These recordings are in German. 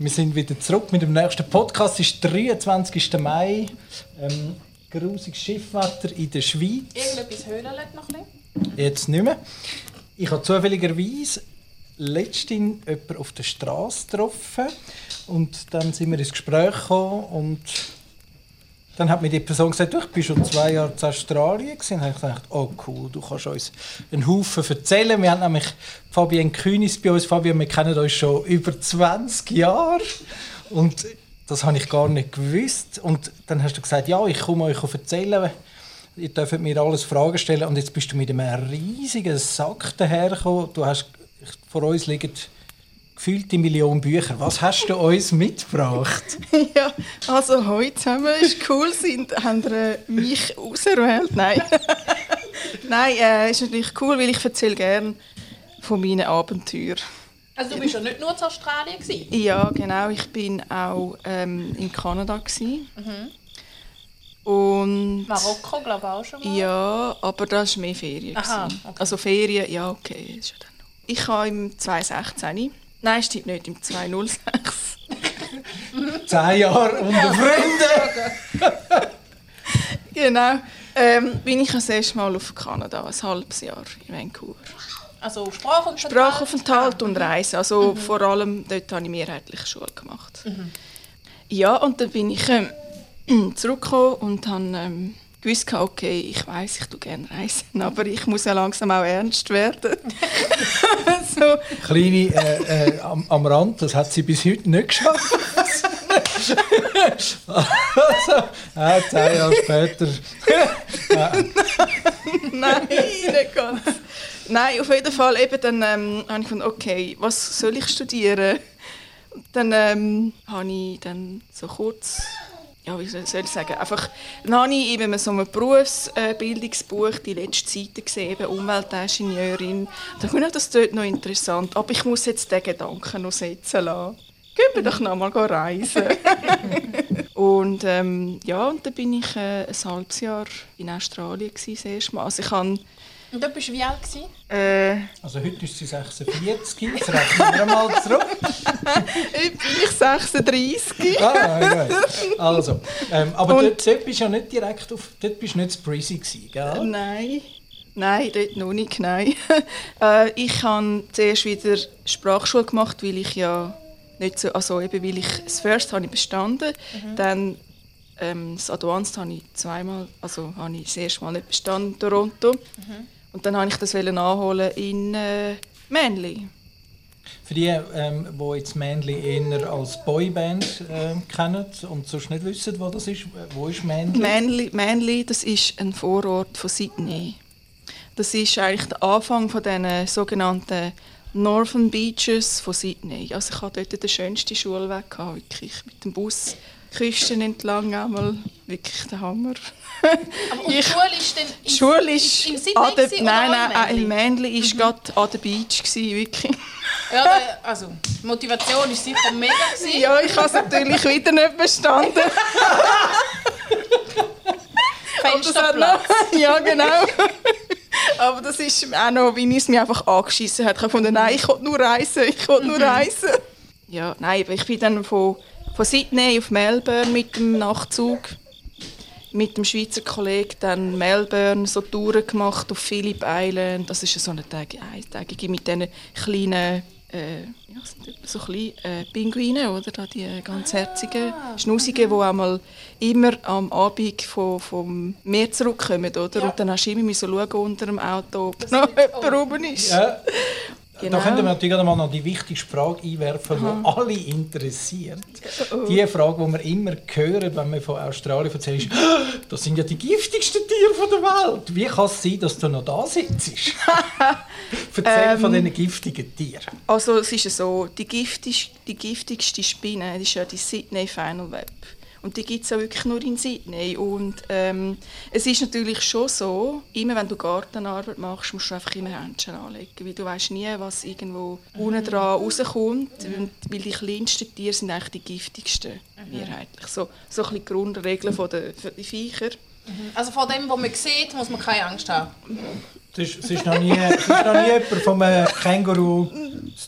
Wir sind wieder zurück mit dem nächsten Podcast. Es ist der 23. Mai. Ähm, grusiges Schiffwetter in der Schweiz. Irgendetwas höhlen noch ein bisschen. Jetzt nicht mehr. Ich habe zufälligerweise letztens jemanden auf der Straße getroffen. Und dann sind wir ins Gespräch gekommen. Und dann hat mir die Person gesagt, du, ich bin schon zwei Jahre in Australien. Gewesen. Dann habe ich gedacht, oh cool, du kannst uns einen Haufen erzählen. Wir haben nämlich Fabienne Kühnis bei uns. Fabienne, wir kennen uns schon über 20 Jahre. Und das habe ich gar nicht gewusst. Und dann hast du gesagt, ja, ich komme euch erzählen. Ihr dürft mir alles Fragen stellen. Und jetzt bist du mit einem riesigen Sack dahergekommen. Du hast, vor uns liegen gefühlte Million Bücher. Was hast du uns mitgebracht? Ja, also heute zusammen ist cool, sind, haben ihr äh, mich auserwählt. Nein, Nein äh, ist natürlich cool, weil ich erzähle gerne von meinen Abenteuern. Also du bist ja nicht nur in Australien gewesen. Ja, genau. Ich bin auch ähm, in Kanada gewesen. Und Marokko, glaube ich auch schon mal. ja, aber das war mehr Ferien. Aha, gewesen. okay. Also Ferien, ja okay, ist ja dann noch. Ich habe im 2016, nein, stimmt nicht, im 2006. Zehn Jahre unter Freunden! genau. Ähm, bin ich das erste Mal auf Kanada, ein halbes Jahr in Vancouver. Also Sprachaufenthalt. Sprachaufenthalt und Reisen. Also vor allem dort habe ich mehrheitlich Schule gemacht. Ja, und dann bin ich ähm, zurückgekommen und habe ähm, gewusst, okay, ich weiß, ich tue gerne reisen, aber ich muss ja langsam auch ernst werden. so, Kleine äh, äh, am, am Rand, das hat sie bis heute nicht geschafft. also, äh, zehn Jahre später. nein, nicht ganz. Nein, auf jeden Fall eben dann ähm, habe ich gedacht, okay, was soll ich studieren? Und dann ähm, habe ich dann so kurz, ja, wie soll ich sagen, einfach, dann habe ich eben so ein Berufsbildungsbuch die letzte Seite gesehen, eben Umweltingenieurin. Da finde ich das dort noch interessant, aber ich muss jetzt den Gedanken noch setzen lassen. Gehen wir doch noch mal reisen. und ähm, ja, und dann bin ich äh, ein halbes Jahr in Australien gewesen, das erste Mal. Also ich habe Und da bist du wie alt gewesen? äh, Also heute ist sie 46, jetzt rechnen wir mal zurück. Heute bin ich 36. Ah, ja. Also, ähm, aber Und- dort, dort bist du ja nicht direkt auf, dort bist du nicht zu Breezy gewesen, gell? Nein. Nein, dort noch nicht, nein. äh, ich habe zuerst wieder Sprachschule gemacht, weil ich ja nicht so, also eben weil ich das First habe ich bestanden, dann ähm, das Advanced habe ich zweimal, also habe ich das erste Mal nicht bestanden in Toronto. Und dann wollte ich das wollen nachholen in äh, Manly. Für die, ähm, die jetzt Manly eher als Boyband ähm, kennen und sonst nicht wissen, wo das ist, wo ist Manly? Manly, Manly, das ist ein Vorort von Sydney. Das ist eigentlich der Anfang von diesen sogenannten Northern Beaches von Sydney. Also ich hatte dort den schönsten Schulweg, gehabt, wirklich, mit dem Bus. Küsten entlang einmal, wirklich der Hammer. Aber und die Schule ist dann Schule ist in Sydney an der, nein, nein, in Manly? Manly ist gerade an der Beach gewesen, wirklich. Ja, also die Motivation ist sicher mega gewesen. Ja, ich habe es natürlich wieder nicht bestanden. Fensterplatz. ja, genau. Aber das ist auch noch, wie es mich einfach angeschissen hat. Ich habe gefunden, nein, ich will nur reisen, ich will nur reisen. Ja, nein, ich bin dann von, von Sydney auf Melbourne mit dem Nachtzug. Mit dem Schweizer Kollegen dann Melbourne so Touren gemacht auf Phillip Island. Das ist ja so eine Tag- eintägige mit diesen kleinen äh, ja, so kleine äh, Pinguine, oder? Da die äh, ganz herzigen, schnusigen, die einmal immer am Abend vom, vom Meer zurückkommen, oder? Und dann hast du immer müssen schauen unter dem Auto, ob noch jemand oben ist. Ja. Genau. Da könnten wir natürlich mal noch die wichtigste Frage einwerfen, die alle interessiert. Die Frage, die wir immer hören, wenn wir von Australien erzählen, ist, «Ah, das sind ja die giftigsten Tiere von der Welt. Wie kann es sein, dass du noch da sitzt? Erzähl von Ähm. diesen giftigen Tieren. Also es ist ja so, die, giftig, die giftigste Spinne ist ja die Sydney Final Web. Und die gibt es ja wirklich nur in Sydney. Und ähm, es ist natürlich schon so, immer wenn du Gartenarbeit machst, musst du einfach immer Händchen anlegen. Weil du weißt nie, was irgendwo unten dran rauskommt. Und Weil die kleinsten Tiere sind eigentlich die giftigsten, mehrheitlich. So, so ein bisschen die Grundregeln von der, für die Viecher. Also vor dem, was man sieht, muss man keine Angst haben. Es ist, es ist noch nie, es ist noch nie jemand vom äh, Känguru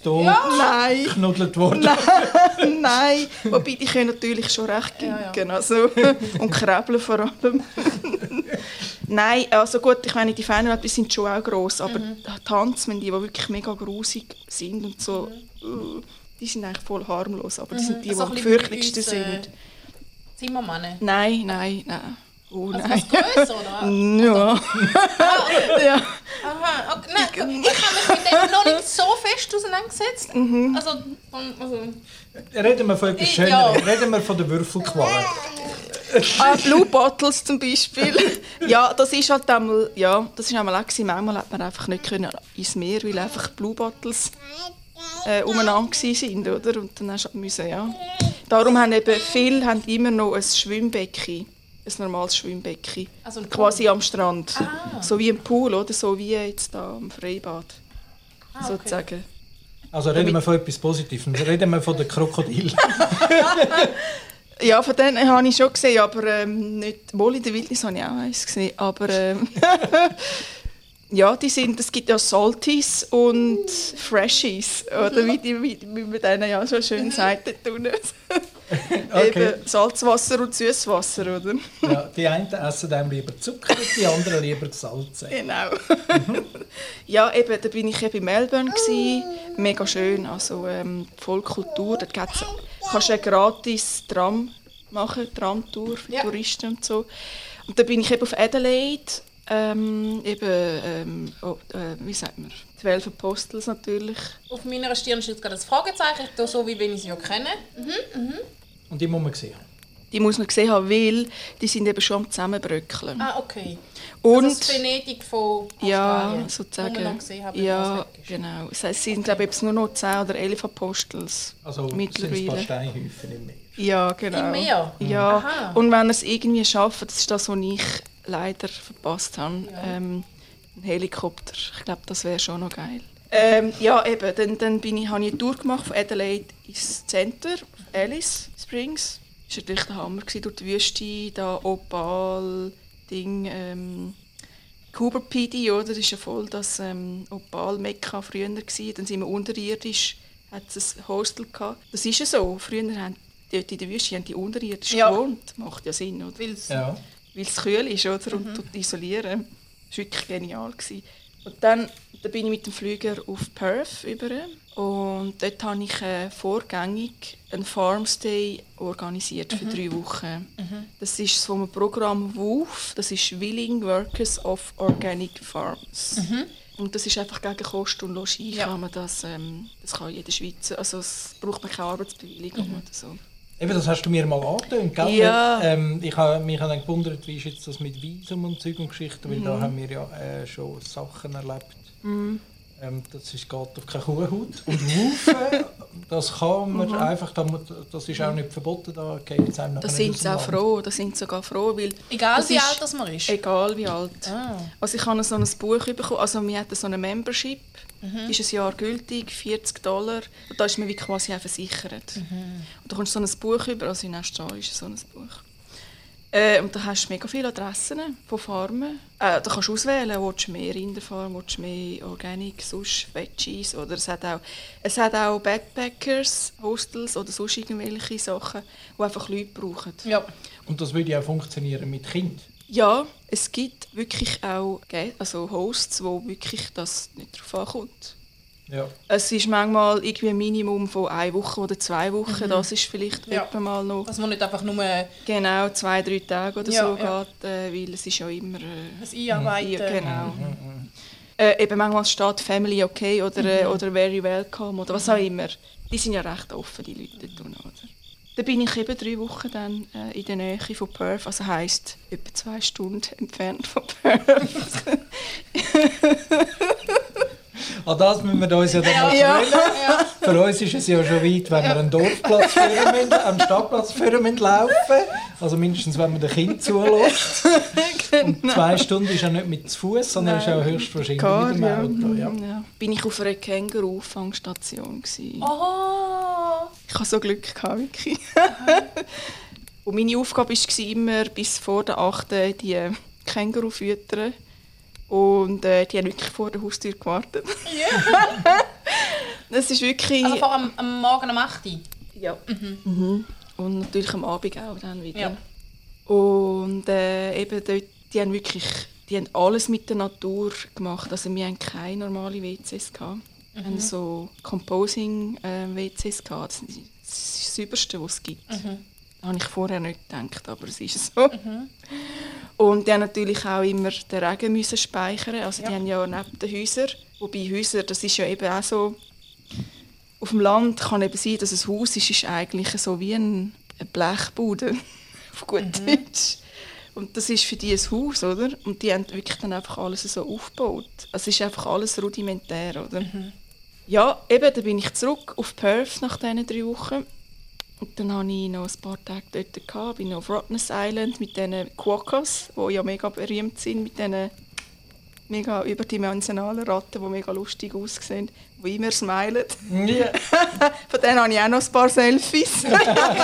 Tod Nein, geknuddelt worden. nein. Wobei, die können natürlich schon recht Ja, ginken. Also, und krabbeln vor allem. nein, also gut, ich meine, die Feinwelpen sind schon auch gross, aber Mhm. die Tanzmen, die, die wirklich mega grusig sind und so, äh, die sind eigentlich voll harmlos, aber die sind die, die So am uns, äh, sind. Zimmermänner. Nein, nein, nein. Oh Also nein. was grösser, oder? Ja. ja. Aha, okay. Nein, ich habe mich mit dem noch nicht so fest auseinandergesetzt. Mhm. Also, also, Reden wir von etwas Schönerem. ja. Reden wir von der Würfelqual. Ah, Blue Bottles zum Beispiel. ja, das ist halt einmal, ja, das ist einmal auch gewesen. Manchmal hat man einfach nicht können ins Meer, weil einfach Blue Bottles äh, umeinander sind, oder? Und dann hast du halt müssen, ja. Darum haben eben viele haben immer noch ein Schwimmbecken, ein normales Schwimmbecken, Also quasi am Strand, Ah. so wie ein Pool, oder? So wie jetzt da am Freibad, Ah, okay. sozusagen. Also reden wir von etwas Positivem. Reden wir von den Krokodil. Ja, von denen habe ich schon gesehen, aber ähm, nicht. Wohl in der Wildnis habe ich auch eins gesehen, aber ähm, ja, die sind. Es gibt ja Salties und Freshies oder wie, die, wie, wie man denen ja so schön sagt dort unten. Okay. Eben Salzwasser und Süßwasser, oder? Ja, die einen essen dann lieber Zucker, die anderen lieber Salze. Genau. ja, eben, da bin ich eben in Melbourne gsi, mega schön, also ähm, voll Kultur. Dort gibt's, kannst du eine gratis Tram machen, Tramtour für Ja. Touristen und so. Und da bin ich eben auf Adelaide, ähm, eben, ähm, oh, äh, wie sagt man, zwölf Apostels natürlich. auf meiner Stirn steht gerade das Fragezeichen, so, wie wenn ich sie ja kenne. Und die muss man sehen. Die muss man gesehen haben, weil die sind eben schon am Zusammenbröckeln. Ah, okay. Und also das Venedig von Ja, Australien, wo sozusagen. noch gesehen haben, ja, genau. Das heisst, es sind glaube ich jetzt nur noch 10 oder 11 Apostels Also sind es ein paar mittlerweile. Steinhäufen im Meer. Ja, genau. Im Meer? Ja, Aha. und wenn er es irgendwie schafft, das ist das, was ich leider verpasst habe, ähm, ein Helikopter. Ich glaube, das wäre schon noch geil. Ähm, ja, eben, dann, dann bin ich, habe ich eine Tour gemacht von Adelaide ins Center, Alice Springs. Das war natürlich der Hammer, gewesen, durch die Wüste, da Opal, Ding, ähm, Cooper PD, oder? Das ist ja voll das ähm, Opal-Mekka früher. Gewesen. Dann sind wir unterirdisch, hat es ein Hostel gehabt. Das ist ja so. Früher haben dort in der Wüste haben die unterirdisch Ja. gewohnt. Macht ja Sinn, oder? Weil's- Ja. weil es kühl ist oder? und tut isolieren. Das war wirklich genial. Gewesen. Und dann, dann bin ich mit dem Flüger auf Perth über und dort habe ich äh, vorgängig einen Farmstay organisiert für drei Wochen. Das ist so ein Programm WOOF, das ist Willing Workers of Organic Farms. Und das ist einfach gegen Kost und Logis Ja. kann man das, ähm, das kann jeder Schweizer, also es braucht man keine Arbeitsbewilligung oder so. Eben, das hast du mir mal angetönt, gell? Ja. Ähm, ich habe mich dann gewundert, wie ist jetzt das mit Visum und Zeug und Geschichten, weil Mhm. da haben wir ja äh, schon Sachen erlebt. Ähm, das ist, geht auf keine Kuhhaut. Und Rufen, das kann man einfach, da muss- das ist auch nicht verboten, da geht es einem Da nachher sind nicht sie auch froh, da sind sie sogar froh, weil Egal wie ist- alt das man ist. Egal wie alt. Ah. Also ich habe so ein Buch bekommen, also wir hatten so eine Membership, Mhm. ist ein Jahr gültig, 40 Dollar. Und da ist man wie quasi auch versichert. Mhm. Und da kommst du so ein Buch über, also in erster ist so ein Buch. Äh, und da hast du mega viele Adressen von Farmen. Äh, da kannst du auswählen, willst du mehr Rinderfarm, willst du mehr Organic, sonst Veggies. Oder es hat auch, es hat auch Backpackers, Hostels oder sonst irgendwelche Sachen, die einfach Leute brauchen. Ja. Und das würde ja auch funktionieren mit Kind. Ja, es gibt wirklich auch also Hosts, wo wirklich das nicht darauf ankommt. Ja. Es ist manchmal irgendwie ein Minimum von einer Woche oder zwei Wochen. Das ist vielleicht Ja. etwa mal noch Dass man nicht einfach nur ein genau zwei, drei Tage oder Ja, so ja. geht, äh, weil es ist ja immer äh, Einarbeiten. ja, genau. Äh, eben manchmal steht Family okay oder, äh, oder Very welcome oder was auch immer. Die sind ja recht offen, die Leute dort unten, oder? Da bin ich eben drei Wochen dann äh, in der Nähe von Perth, also heisst etwa zwei Stunden entfernt von Perth. An das müssen wir uns ja dann mal Ja. gewöhnen. Für uns ist es ja schon weit, wenn wir einen Dorfplatz führen müssen, einen Stadtplatz führen müssen laufen. Also mindestens, wenn man den Kind zulässt. Und zwei Stunden ist ja nicht mit zu Fuß, sondern ist auch höchstwahrscheinlich Car, mit dem ja. Auto. Ja. Ja. Bin ich auf einer Känguru-Auffangstation. gewesen. Oh. Ich hatte so Glück, gehabt, wirklich. wo meine Aufgabe war, immer bis vor der 8. die äh, Känguru füttern. Und äh, die haben wirklich vor der Haustür gewartet. Ja. Das ist wirklich... Also vor am, am Morgen um 8 Uhr. Ja. Mhm. Und natürlich am Abend auch dann wieder. Ja. Und äh, eben dort, die haben wirklich die haben alles mit der Natur gemacht. Also wir haben keine normalen WCs gehabt. Wir haben so Composing äh, gehabt. Das ist das Überste, was es gibt. Das habe ich vorher nicht gedacht, aber es ist so. Und die haben natürlich auch immer den Regen müssen speichern. Also die haben ja neben den Häusern, wobei Häuser, das ist ja eben auch so, auf dem Land kann eben sein, dass ein Haus ist, ist eigentlich so wie ein, eine Blechbude, auf gut Deutsch. Und das ist für die ein Haus, oder? Und die haben wirklich dann einfach alles so aufgebaut. Also es ist einfach alles rudimentär, oder? Ja, eben, dann bin ich zurück auf Perth nach diesen drei Wochen. Und dann hatte ich noch ein paar Tage dort. Gehabt. Bin noch auf Rottnest Island mit diesen Quokkas, die ja mega berühmt sind, mit diesen mega überdimensionalen Ratten, die mega lustig aussehen, die immer smilen. Ja. Von denen habe ich auch noch ein paar Selfies,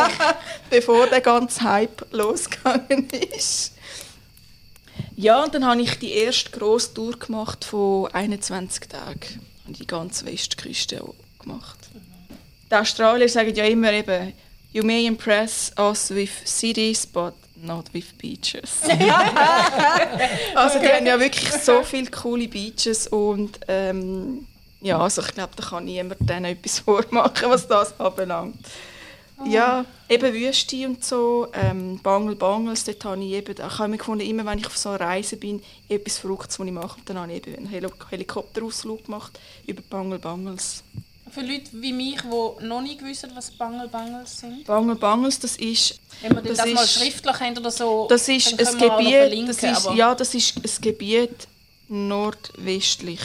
bevor der ganze Hype losgegangen ist. Ja, und dann habe ich die erste grosse Tour gemacht von 21 Tagen. Habe die ganze Westküste gemacht. Die Australier sagen ja immer eben, you may impress us with cities, but not with beaches. also die haben ja wirklich so viele coole Beaches und ähm, ja, also ich glaube, da kann niemand denen etwas vormachen, was das anbelangt. Ja, eben Wüste und so, ähm, Bangel Bangles, dort habe ich eben, ich habe mir gefunden, immer wenn ich auf so einer Reise bin, etwas Verrücktes, was ich mache, und dann habe ich eben einen Heli Helikopterausflug gemacht über Bangel Bangles. Für Leute wie mich, die noch nie wissen, was Bangel Bangles sind. Bangel Bangles, das ist, Wenn wir das, Das mal ist- schriftlich haben oder so, das ist ein Gebiet, das ist, ja, das ist ein Gebiet nordwestlich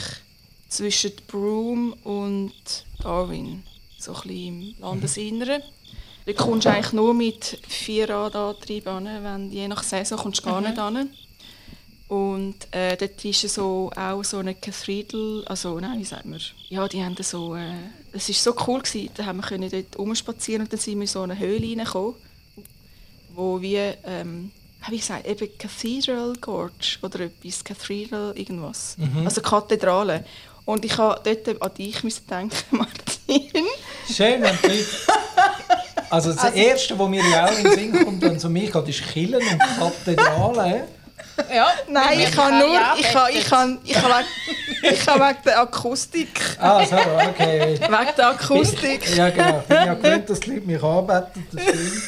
zwischen Broome und Darwin, so ein bisschen im Landesinneren. Da kommst du eigentlich nur mit Vierradantrieb an, wenn je nach Saison kommst du gar Mhm. nicht an. Und äh, dort ist so auch so eine Cathedral, also nein, wie sagt man? Ja, die haben so, äh, es ist so cool gewesen, da haben wir können dort rumspazieren und dann sind wir in so eine Höhle reingekommen, wo wir, ähm, wie gesagt, eben Cathedral Gorge oder etwas, Cathedral irgendwas, also Kathedrale. Und ich habe dort an dich müssen denken, Martin. Schön, Leute... Also das Erste, was mir ja auch in den Sinn kommt, wenn es um mich geht, ist Kirchen und Kathedralen. Ja, Nein, ich kann nur, ich kann, ich kann, ich kann wegen, ich kann wegen der Akustik, Ah, so, okay. wegen der Akustik. Ja, genau. Ich bin ja gewöhnt, dass die Leute mich anbeten. Das stimmt.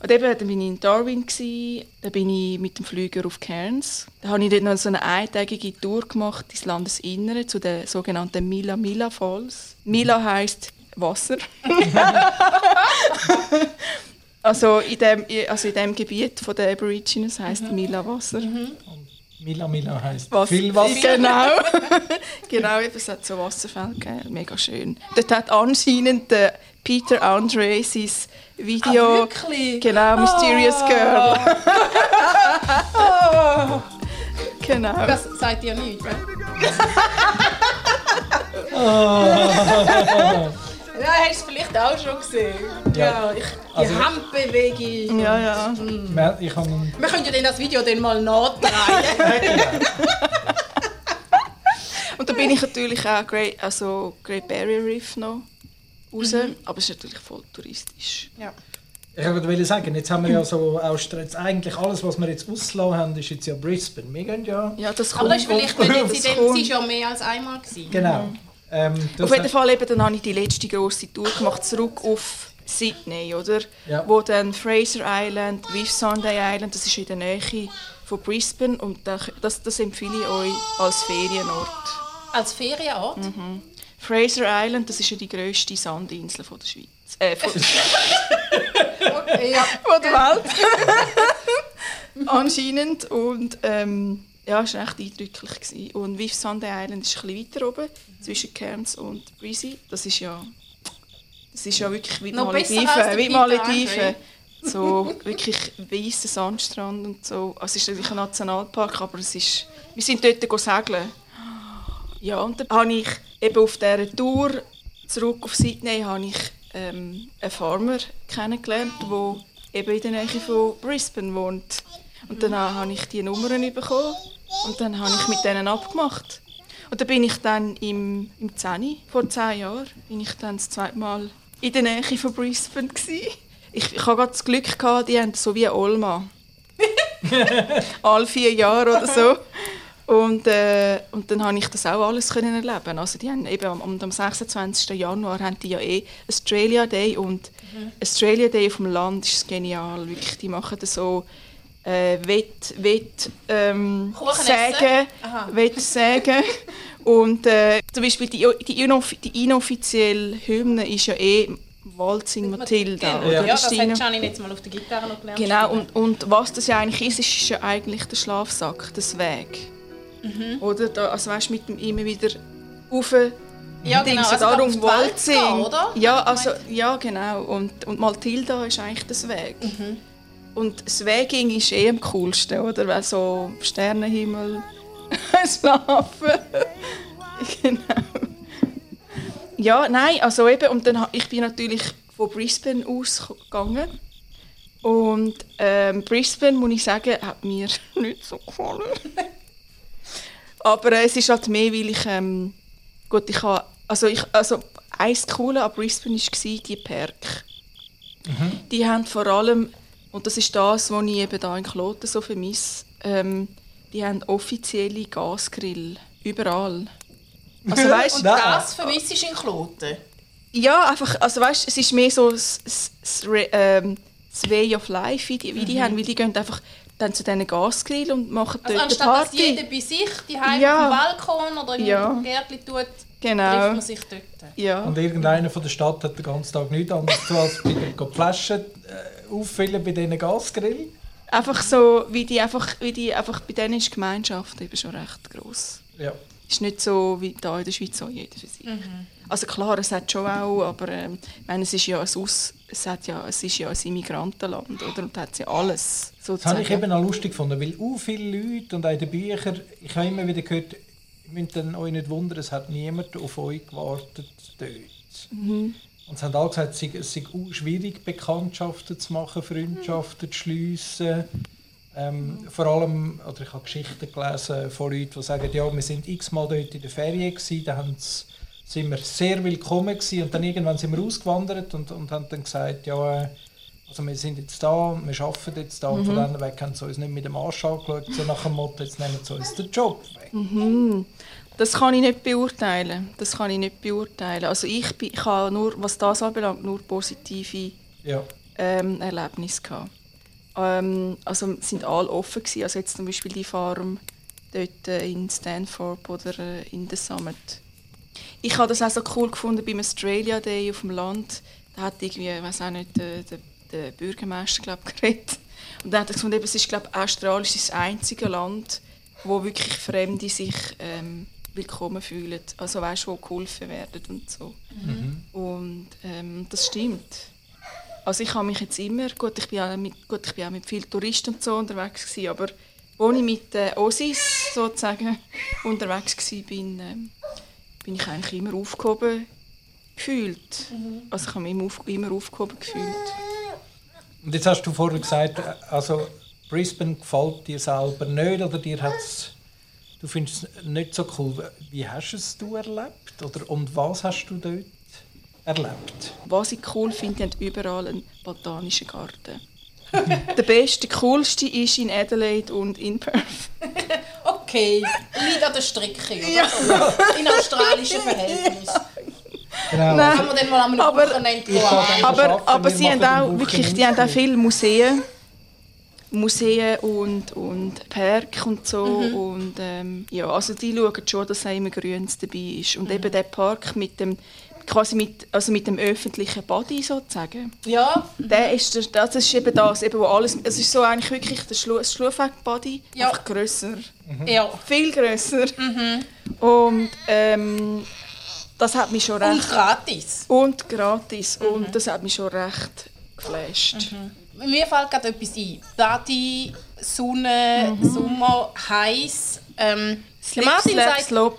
Und eben, dann bin ich in Darwin, gsi, dann bin ich mit dem Flüger auf Cairns. Da habe ich dort noch so eine eintägige Tour gemacht ins Landesinnere zu den sogenannten Mila Mila Falls. Mila heisst Wasser. also, in dem, also in dem Gebiet von der Aborigines heisst Mila Wasser. Mila Mila heisst Was- viel Wasser. Genau. genau, es hat so Wasserfälle gegeben. Mega schön. Dort hat anscheinend der Peter Andre sein Video... Ah, wirklich? Genau, Mysterious Girl. genau. Das sagt ihr nichts, ne? Ja, hast du es vielleicht auch schon gesehen. Ja, ich, die Also- Handbewegung. Ja, ja. Mer- Ich habe einen Wir können ja dann das Video dann mal nachdrehen. Und da bin ich natürlich auch Great, also Great Barrier Reef noch raus. Aber es ist natürlich voll touristisch. ja. Ich wollte sagen, jetzt haben wir ja so jetzt eigentlich alles, was wir jetzt ausgelassen haben, ist jetzt ja Brisbane. Wir gehen ja. Ja, das Aber das kommt. ist vielleicht nicht jetzt in das dem, kommt. sie ist ja mehr als einmal gewesen. Genau. Ähm, das Auf jeden Fall eben, dann habe ich die letzte grosse Tour gemacht, zurück auf Sydney, oder? Ja. Wo dann Fraser Island, Whitsunday Island, das ist in der Nähe von Brisbane und da- das, das empfehle ich euch als Ferienort. Als Ferienort. Fraser Island, das ist ja die grösste Sandinsel von der Schweiz. Äh, von, Ja. von der Welt. Anscheinend. Und ähm, ja, es war echt eindrücklich. Gewesen. Und Whitsunday Island ist ein bisschen weiter oben, zwischen Cairns und Breezy. Das ist ja, das ist ja wirklich wie Noch Malediven. Wie Malediven. So wirklich weißer Sandstrand und so. Also es ist natürlich ein Nationalpark, aber es ist, wir sind dort segeln. Ja, und dann habe ich eben auf dieser Tour zurück auf Sydney habe ich ähm, einen Farmer kennengelernt, der eben in der Nähe von Brisbane wohnt. Und dann habe ich die Nummern bekommen und dann habe ich mit denen abgemacht. Und dann bin ich dann im, im 10, vor zehn Jahren, bin ich dann das zweite Mal in der Nähe von Brisbane gewesen. Ich, ich hatte das Glück, gehabt, die haben so wie Olma. Alle vier Jahre oder so. Und, äh, und dann habe ich das auch alles können erleben. Also die haben eben am, am 26. Januar haben die ja eh Australia Day und mhm. Australia Day auf dem Land ist genial. Wirklich, die machen das so äh, Wett, Wett ähm, sagen, Wett sagen. und äh, zum Beispiel die, die, inoff die inoffizielle Hymne ist ja eh Waltzing Matilda. Genau. Ja, ja das hat Janine jetzt mal auf der Gitarre noch gelernt. Genau, und, und was das ja eigentlich ist, ist ja eigentlich der Schlafsack, das Weg. Mhm. Oder? Da, also weißt, mit dem immer wieder rauf ja, genau. Also darum Waltzing. oder? Ja, also, ja, genau. Und, und Matilda ist eigentlich das Weg. Mhm. Und das Weging ist eh am coolsten, oder? Weil so Sternenhimmel schlafen. genau. Ja, nein, also eben, und dann, ich bin natürlich von Brisbane ausgegangen. Und ähm, Brisbane, muss ich sagen, hat mir nicht so gefallen. Aber äh, es ist halt mehr, weil ich, ähm, gut, ich habe, also ich, also eins Coole an Brisbane war die Perk. Mhm. Die haben vor allem, und das ist das, was ich eben da in Kloten so vermisse, ähm, die haben offizielle Gasgrill, überall. Also, weißt, und das vermisse ich in Kloten? Ja, einfach, also weißt, es ist mehr so das, das, das, ähm, das Way of Life, wie die, wie die mhm. haben, weil die gehen einfach dann zu diesen Gasgrill und machen also dort anstatt, Party. dass jeder bei sich die ja. auf dem Balkon oder in ja. einem Gärtchen tut, genau. trifft man sich dort. Ja. Und irgendeiner von der Stadt hat den ganzen Tag nichts anderes zu als bei den Flaschen äh, auffüllen bei diesen Gasgrill. Einfach so, wie die einfach, wie die einfach bei denen ist die Gemeinschaft eben schon recht groß. Ja. Ist nicht so wie da in der Schweiz so jeder für sich. Mhm. Also klar, es hat schon auch, aber ähm, ich meine, es ist ja ein Aus, es hat ja, es ist ja ein Immigrantenland, oder? Und hat ja alles sozusagen. Das habe ich eben auch lustig gefunden, weil auch viele Leute und auch in den Büchern, ich habe immer wieder gehört, ihr müsst euch nicht wundern, es hat niemand auf euch gewartet dort. Mhm. Und sie haben alle gesagt, es sei, es sei schwierig, Bekanntschaften zu machen, Freundschaften zu schliessen. Ähm, vor allem, oder ich habe Geschichten gelesen von Leuten, die sagen, ja, wir sind x-mal dort in der Ferien gewesen, da haben sie sind wir sehr willkommen gewesen. und dann irgendwann sind wir ausgewandert und, und haben dann gesagt, ja, äh, also wir sind jetzt da, wir arbeiten jetzt da mhm. und von dann weg haben sie uns nicht mit dem Arsch angeschaut, so nach dem Motto, jetzt nehmen sie uns den Job weg. Mhm. Das kann ich nicht beurteilen. Das kann ich nicht beurteilen. Also ich, ich habe nur, was das anbelangt, nur positive ja. ähm, Erlebnisse gehabt. Ähm, also sind alle offen gewesen. Also jetzt zum Beispiel die Farm dort äh, in Stanford oder äh, in der Summit ich habe das auch so cool gefunden beim Australia Day auf dem Land. Da hat irgendwie, ich weiß auch nicht, der, der, der Bürgermeister glaub, geredet. Und dann hat er gefunden, es ist glaube Australien ist das einzige Land, wo wirklich Fremde sich ähm, willkommen fühlen. Also weißt, wo geholfen werden und so. Mhm. Und ähm, das stimmt. Also ich habe mich jetzt immer, gut ich bin auch mit, gut, ich bin auch mit vielen Touristen und so unterwegs gewesen, aber als ich mit den Ossis sozusagen unterwegs war, bin, ähm, bin ich eigentlich immer aufgehoben gefühlt. Mhm. Also ich habe mich immer, auf, immer aufgehoben gefühlt. Und jetzt hast du vorhin gesagt, also Brisbane gefällt dir selber nicht oder dir hat's, du findest es nicht so cool. Wie hast du es du erlebt oder und was hast du dort erlebt? Was ich cool finde, haben überall einen botanischen Garten. der beste, coolste ist in Adelaide und in Perth. okay, liegt an der Strecke, oder? Ja. In australischen Verhältnissen. Genau. Nein, kann man dann mal am aber, aber, aber sie haben auch wirklich, die haben auch viele Museen. Museen und, und Park und so. Mhm. Und, ähm, ja, also die schauen schon, dass immer Grünes dabei ist. Und mhm. eben der Park mit dem, quasi mit, also mit dem öffentlichen Body sozusagen. Ja. Der ist der, das ist eben das, eben wo alles, es ist so eigentlich wirklich der Schlu Schlufweg-Body, ja. einfach grösser. Mhm. Ja. Viel grösser. Mhm. Und ähm, das hat mich schon recht... Und gratis. Und gratis. Mhm. Und das hat mich schon recht geflasht. Mhm. Mir fällt gerade etwas ein. Body, Sonne, mhm. Sommer, heiß. Ähm, Slip, Martin slap, sagt, slop.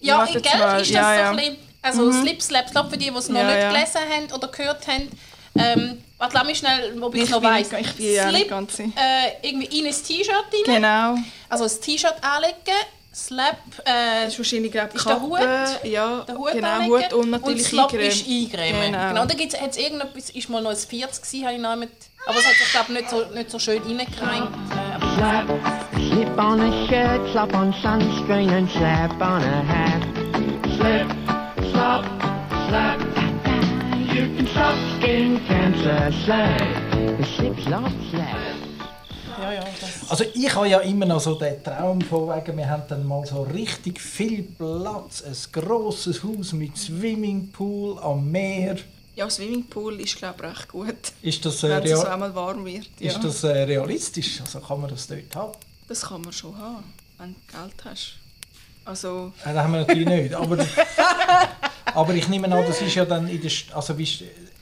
Ja, in Geld ist das ja, so ein bisschen Also Slip, Slap, Slop, für die, die es noch Ja, nicht ja. gelesen haben oder gehört haben. Ähm, warte, lass mich schnell, ob ich es Ich noch weiss. ich bin ja nicht Slip, ganz sicher. äh, irgendwie in ein T-Shirt rein. Genau. Also ein T-Shirt anlegen. Slap, äh, Das ist wahrscheinlich, glaube ich, Ist der. Hut? Ja, den Hut genau, anlegen. Hut und natürlich Slop eingrämen. ist eingrämen. Genau. Genau. Und dann gibt's, hat's irgendetwas, ist mal noch ein 40 gewesen, habe ich noch mit, aber es hat sich, glaube nicht so, nicht so schön reingereimt. Slap, slip on a shirt, slap on sunscreen and slap on a hat. Slip, slop, slap. You can stop skin cancer, slap. Slip, slop, slap. ja, ja. Also ich habe ja immer noch so den Traum von wegen, wir haben dann mal so richtig viel Platz, ein grosses Haus mit Swimmingpool am Meer. Ja, Swimmingpool ist, glaube ich, recht gut. Ist das, äh, Wenn es so einmal warm wird. Ja. ist das äh, realistisch? Also kann man das dort haben? Das kann man schon haben, wenn du Geld hast. Also, Äh, das haben wir natürlich nicht. Aber, aber ich nehme an, das ist ja dann in der... St also wie,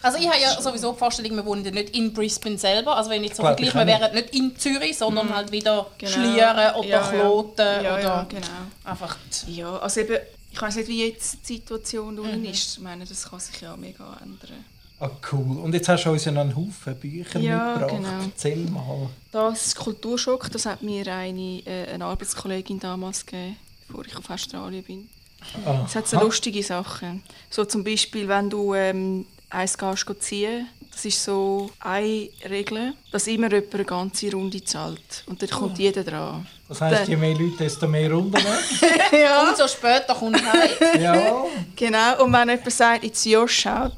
Also ich habe ja sowieso die Vorstellung, wir wohnen ja nicht in Brisbane selber. Also wenn ich so vergleiche, ich wir wären nicht in Zürich, sondern halt wieder Genau. Schlieren oder Ja, ja. Kloten ja, oder ja, genau. einfach... Ja, also eben, ich weiß nicht, wie jetzt die Situation unten Mhm. ist. Ich meine, das kann sich ja mega ändern. ah, cool. Und jetzt hast du uns ja noch einen Haufen Bücher Ja, mitgebracht. genau. Erzähl mal. Das Kulturschock, das hat mir eine, äh, eine Arbeitskollegin damals gegeben, bevor ich auf Australien bin. Ah, Es hat so lustige Sachen. So zum Beispiel, wenn du ähm, eins gehst go ziehen, das ist so eine Regel, dass immer jemand eine ganze Runde zahlt. Und dann kommt jeder dran. Das heisst, je mehr Leute, desto mehr Runden. Ja. Und so später kommt heim. ja. Genau, und wenn jemand sagt, it's your shout,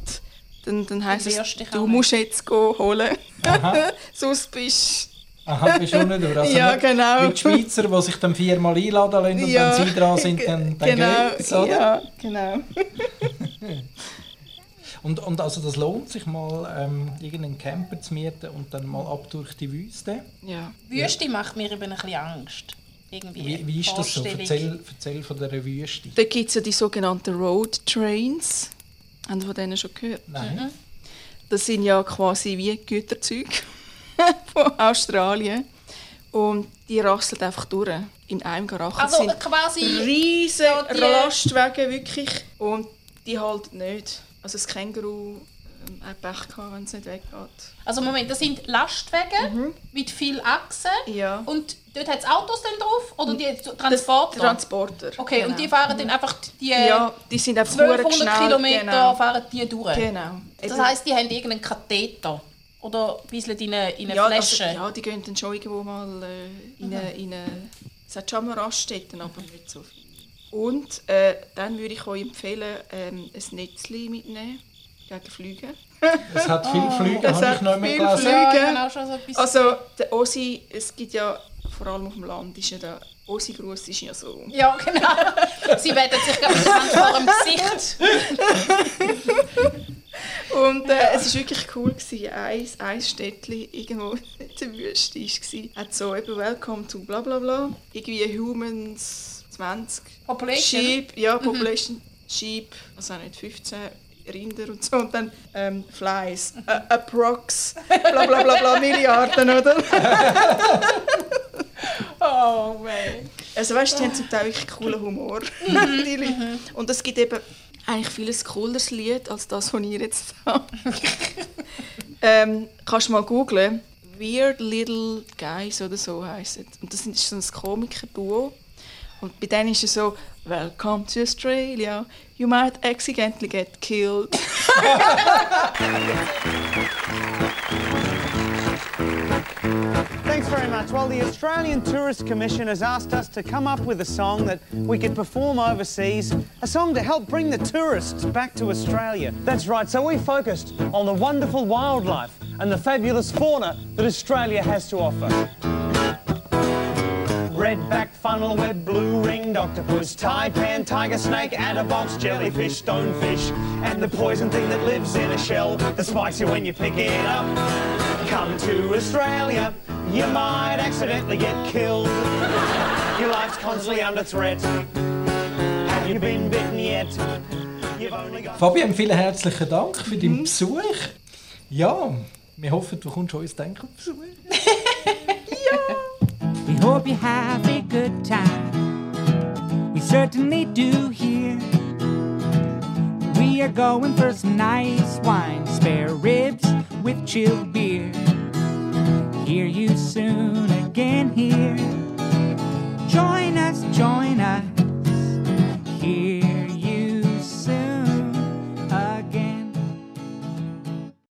dann, dann heisst es, du musst jetzt go holen. Aha. Sonst bist Aha, bist du nicht durch. Also Ja, genau. Die Schweizer, die sich dann viermal einladen lassen und Ja, wenn sie dran sind, dann, dann genau, geht's, oder? ja, genau. Und, und also das lohnt sich mal, ähm, irgendeinen Camper zu mieten und dann mal ab durch die Wüste. Ja. Wüste macht mir eben ein bisschen Angst. Irgendwie Wie, wie ist das so? Erzähl, erzähl von dieser Wüste. Da gibt es ja die sogenannten Road Trains. Haben Sie von denen schon gehört? Nein. Das sind ja quasi wie Güterzüge von Australien. Und die rasseln einfach durch in einem Garage. Also sind quasi... riesige die- Lastwagen, wirklich. Und die halten nicht. Also das Känguru ähm, hat Pech gehabt, wenn es nicht weggeht. Also Moment, das sind Lastwagen mit viel Achsen. Mhm. Ja. Und dort hat es Autos dann drauf? Oder die Das- Transporter? Transporter. okay, genau. und die fahren dann einfach die Ja, die sind einfach verdammt 1200 schnell. Kilometer Genau. fahren die durch. genau. Das heisst, die haben irgendeinen Katheter. Oder ein bisschen in eine, in eine ja, Flasche. Also, ja, die gehen dann schon irgendwo mal äh, in, eine, in eine... Es hat schon mal Raststätten, aber nicht so viel. Und äh, dann würde ich euch empfehlen, ähm, ein Netzli mitnehmen gegen Flüge. Es hat viele Flüge, es habe ich noch mehr gelesen. Flüge. ja, so. Also der Ossi, es gibt ja, vor allem auf dem Land, ist ja der Ossi-Gruß ist ja so... ja, genau. Sie werden sich gerade vor dem Gesicht. Und äh, es war wirklich cool. Gewesen. Ein, ein Städtchen irgendwo in der Wüste war. Hat so eben «Welcome to bla bla bla». Irgendwie «Humans 20». Population. Sheep, ja, Population Sheep, also auch nicht 15 Rinder und so. Und dann ähm, Flies, äh, approx, bla bla bla bla, Milliarden, oder? Oh, man. Also weißt du, die haben zum Teil wirklich coolen Humor. die Leute. Und es gibt eben eigentlich viel ein cooleres Lied als das, was ihr jetzt habt. ähm, kannst du mal googlen. Weird Little Guys oder so heisst es. Und das ist so ein Komiker-Duo. Und bei denen ist es so, Welcome to Australia, you might accidentally get killed. Thanks very much. Well, the Australian Tourist Commission has asked us to come up with a song that we could perform overseas, a song to help bring the tourists back to Australia. That's right, so we focused on the wonderful wildlife and the fabulous fauna that Australia has to offer. Redback, funnel web, blue ringed octopus, taipan, tiger snake, adderbox, jellyfish, stonefish, and the poison thing that lives in a shell that spikes you when you pick it up. Come to Australia, you might accidentally get killed. Your life's constantly under threat. Have you been bitten yet? You've only got. Fabian, vielen herzlichen Dank für deinen Besuch. Ja, wir hoffen, du kommst uns denken Besuch. We hope you have a good time. We certainly do here. We are going for some nice wine, spare ribs with chilled beer. Hear you soon again here. Join us, join us here.